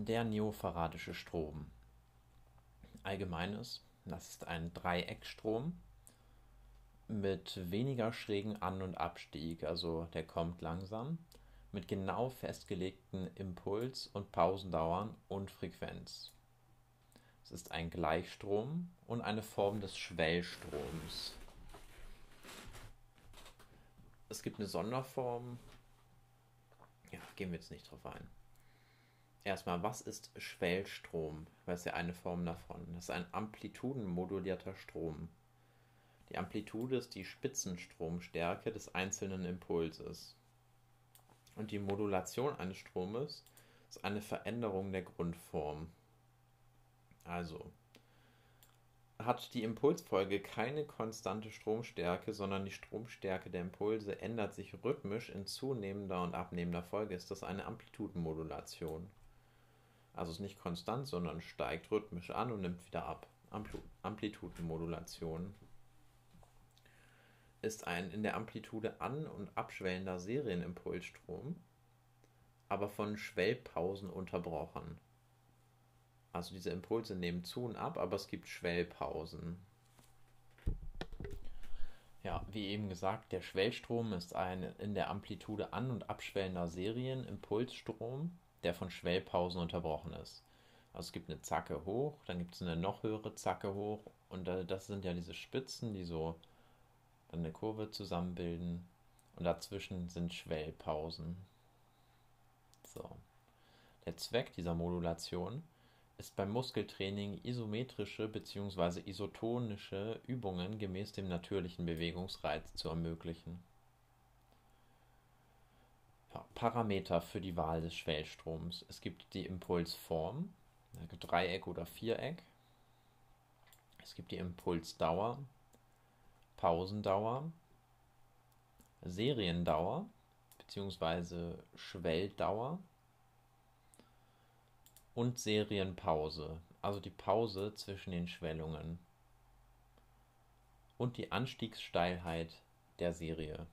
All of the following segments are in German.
Der neopharadische Strom. Allgemeines, das ist ein Dreieckstrom mit weniger schrägen An- und Abstieg, also der kommt langsam, mit genau festgelegten Impuls- und Pausendauern und Frequenz. Es ist ein Gleichstrom und eine Form des Schwellstroms. Es gibt eine Sonderform, ja, gehen wir jetzt nicht drauf ein. Erstmal, was ist Schwellstrom? Das ist ja eine Form davon. Das ist ein amplitudenmodulierter Strom. Die Amplitude ist die Spitzenstromstärke des einzelnen Impulses. Und die Modulation eines Stromes ist eine Veränderung der Grundform. Also, hat die Impulsfolge keine konstante Stromstärke, sondern die Stromstärke der Impulse ändert sich rhythmisch in zunehmender und abnehmender Folge, ist das eine Amplitudenmodulation. Also ist nicht konstant, sondern steigt rhythmisch an und nimmt wieder ab. Ampl Amplitudenmodulation ist ein in der Amplitude an- und abschwellender Serienimpulsstrom, aber von Schwellpausen unterbrochen. Also diese Impulse nehmen zu und ab, aber es gibt Schwellpausen. Ja, wie eben gesagt, der Schwellstrom ist ein in der Amplitude an- und abschwellender Serienimpulsstrom, der von Schwellpausen unterbrochen ist. Also es gibt eine Zacke hoch, dann gibt es eine noch höhere Zacke hoch und das sind ja diese Spitzen, die so dann eine Kurve zusammenbilden und dazwischen sind Schwellpausen. So. Der Zweck dieser Modulation ist beim Muskeltraining isometrische bzw. isotonische Übungen gemäß dem natürlichen Bewegungsreiz zu ermöglichen. Parameter für die Wahl des Schwellstroms. Es gibt die Impulsform, Dreieck oder Viereck. Es gibt die Impulsdauer, Pausendauer, Seriendauer bzw. Schwelldauer und Serienpause, also die Pause zwischen den Schwellungen und die Anstiegssteilheit der Serie.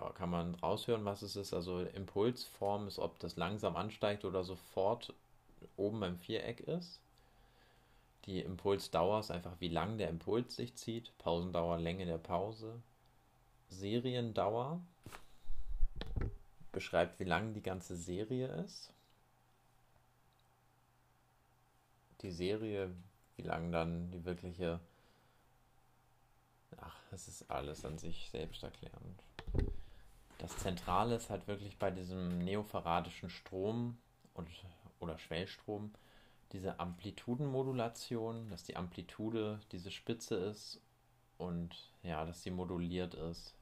Ja, kann man raushören, was es ist. Also Impulsform ist, ob das langsam ansteigt oder sofort oben beim Viereck ist. Die Impulsdauer ist einfach, wie lang der Impuls sich zieht. Pausendauer, Länge der Pause. Seriendauer beschreibt, wie lang die ganze Serie ist. Die Serie, wie lang dann die wirkliche. Ach, es ist alles an sich selbsterklärend. Das Zentrale ist halt wirklich bei diesem neopharadischen Strom und, oder Schwellstrom diese Amplitudenmodulation, dass die Amplitude diese Spitze ist und ja, dass sie moduliert ist.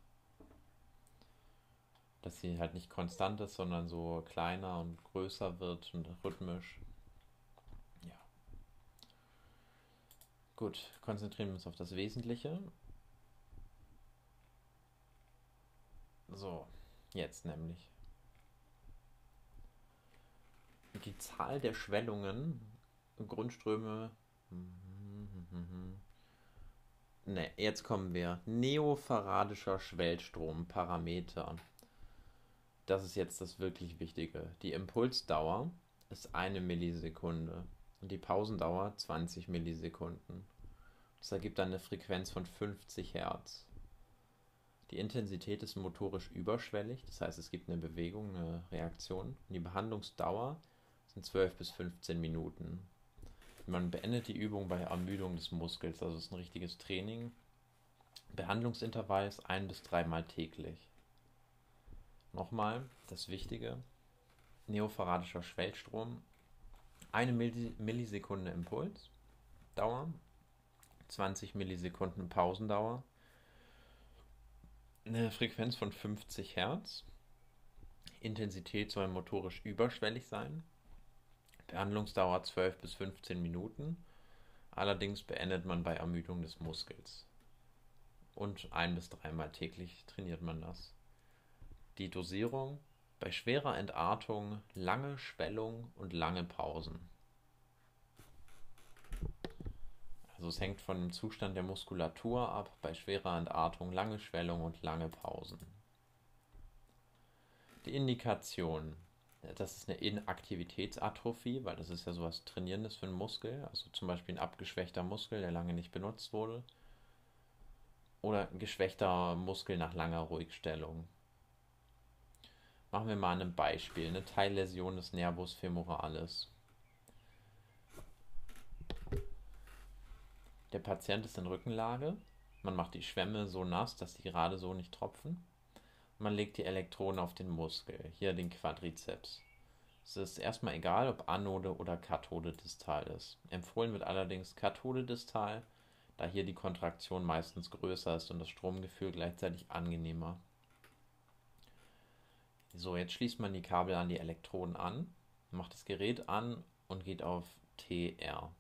Dass sie halt nicht konstant ist, sondern so kleiner und größer wird und rhythmisch. Ja. Gut, konzentrieren wir uns auf das Wesentliche. So, jetzt nämlich. Die Zahl der Schwellungen Grundströme. Ne, jetzt kommen wir. Neofaradischer Schwellstrom, Parameter. Das ist jetzt das wirklich Wichtige. Die Impulsdauer ist eine Millisekunde und die Pausendauer 20 Millisekunden. Das ergibt eine Frequenz von 50 Hertz. Die Intensität ist motorisch überschwellig, das heißt, es gibt eine Bewegung, eine Reaktion. Und die Behandlungsdauer sind 12 bis 15 Minuten. Man beendet die Übung bei Ermüdung des Muskels, also es ist ein richtiges Training. Behandlungsintervall ist ein bis dreimal täglich. Nochmal, das Wichtige, neopharadischer Schwellstrom, eine Millisekunde Impuls, Dauer, 20 Millisekunden Pausendauer, eine Frequenz von 50 Hertz, Intensität soll motorisch überschwellig sein, Behandlungsdauer 12 bis 15 Minuten. Allerdings beendet man bei Ermüdung des Muskels. Und ein bis dreimal täglich trainiert man das. Die Dosierung bei schwerer Entartung lange Schwellung und lange Pausen. Also es hängt von dem Zustand der Muskulatur ab, bei schwerer Entartung lange Schwellung und lange Pausen. Die Indikation das ist eine Inaktivitätsatrophie, weil das ist ja sowas Trainierendes für einen Muskel, also zum Beispiel ein abgeschwächter Muskel, der lange nicht benutzt wurde. Oder ein geschwächter Muskel nach langer Ruhigstellung. Machen wir mal ein Beispiel, eine Teilläsion des Nervus femoralis. Der Patient ist in Rückenlage. Man macht die Schwämme so nass, dass die gerade so nicht tropfen. Man legt die Elektroden auf den Muskel, hier den Quadrizeps. Es ist erstmal egal, ob Anode oder Kathode distal ist. Empfohlen wird allerdings Kathode distal, da hier die Kontraktion meistens größer ist und das Stromgefühl gleichzeitig angenehmer. So, jetzt schließt man die Kabel an die Elektroden an, macht das Gerät an und geht auf TR.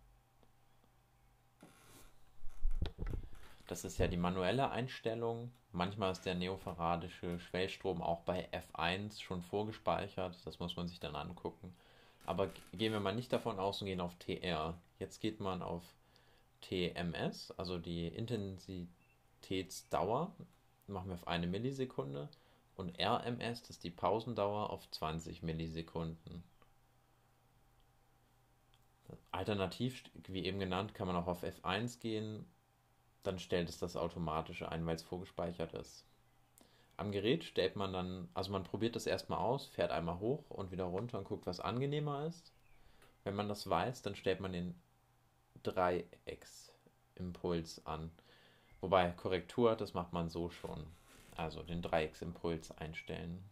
Das ist ja die manuelle Einstellung. Manchmal ist der neofaradische Schwellstrom auch bei F1 schon vorgespeichert. Das muss man sich dann angucken. Aber gehen wir mal nicht davon aus und gehen auf TR. Jetzt geht man auf TMS, also die Intensitätsdauer. Machen wir auf eine Millisekunde. Und RMS, das ist die Pausendauer auf 20 Millisekunden. Alternativ, wie eben genannt, kann man auch auf F1 gehen dann stellt es das automatisch ein, weil es vorgespeichert ist. Am Gerät stellt man dann, also man probiert das erstmal aus, fährt einmal hoch und wieder runter und guckt, was angenehmer ist. Wenn man das weiß, dann stellt man den Dreiecksimpuls an. Wobei Korrektur, das macht man so schon. Also den Dreiecksimpuls einstellen.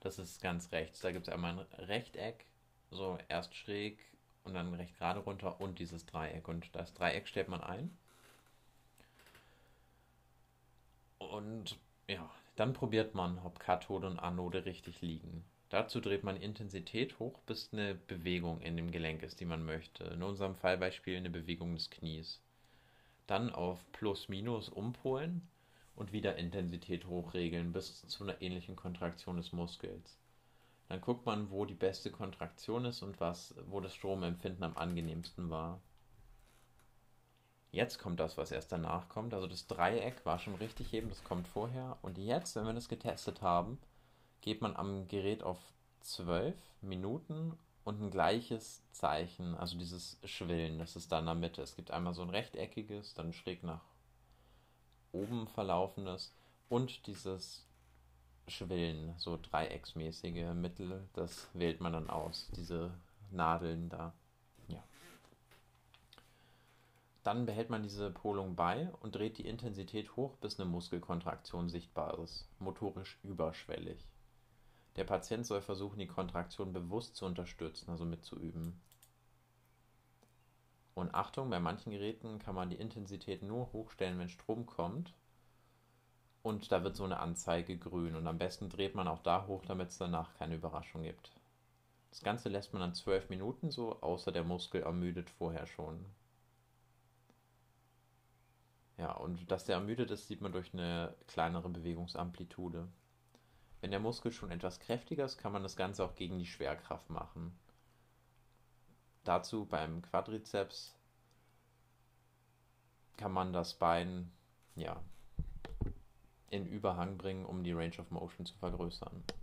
Das ist ganz rechts. Da gibt es einmal ein Rechteck, so erst schräg, und dann recht gerade runter und dieses Dreieck. Und das Dreieck stellt man ein. Und ja, dann probiert man, ob Kathode und Anode richtig liegen. Dazu dreht man Intensität hoch, bis eine Bewegung in dem Gelenk ist, die man möchte. In unserem Fallbeispiel eine Bewegung des Knies. Dann auf Plus-Minus umpolen und wieder Intensität hochregeln bis zu einer ähnlichen Kontraktion des Muskels. Dann guckt man, wo die beste Kontraktion ist und was, wo das Stromempfinden am angenehmsten war. Jetzt kommt das, was erst danach kommt. Also das Dreieck war schon richtig eben, das kommt vorher. Und jetzt, wenn wir das getestet haben, geht man am Gerät auf 12 Minuten und ein gleiches Zeichen, also dieses Schwillen, das ist da in der Mitte. Es gibt einmal so ein rechteckiges, dann schräg nach oben verlaufendes und dieses Schwillen, so dreiecksmäßige Mittel, das wählt man dann aus, diese Nadeln da. Ja. Dann behält man diese Polung bei und dreht die Intensität hoch, bis eine Muskelkontraktion sichtbar ist, motorisch überschwellig. Der Patient soll versuchen, die Kontraktion bewusst zu unterstützen, also mitzuüben. Und Achtung, bei manchen Geräten kann man die Intensität nur hochstellen, wenn Strom kommt und da wird so eine Anzeige grün. Und am besten dreht man auch da hoch, damit es danach keine Überraschung gibt. Das Ganze lässt man dann 12 Minuten so, außer der Muskel ermüdet vorher schon. Ja, und dass der ermüdet ist, sieht man durch eine kleinere Bewegungsamplitude. Wenn der Muskel schon etwas kräftiger ist, kann man das Ganze auch gegen die Schwerkraft machen. Dazu beim Quadrizeps kann man das Bein ja, in Überhang bringen, um die Range of Motion zu vergrößern.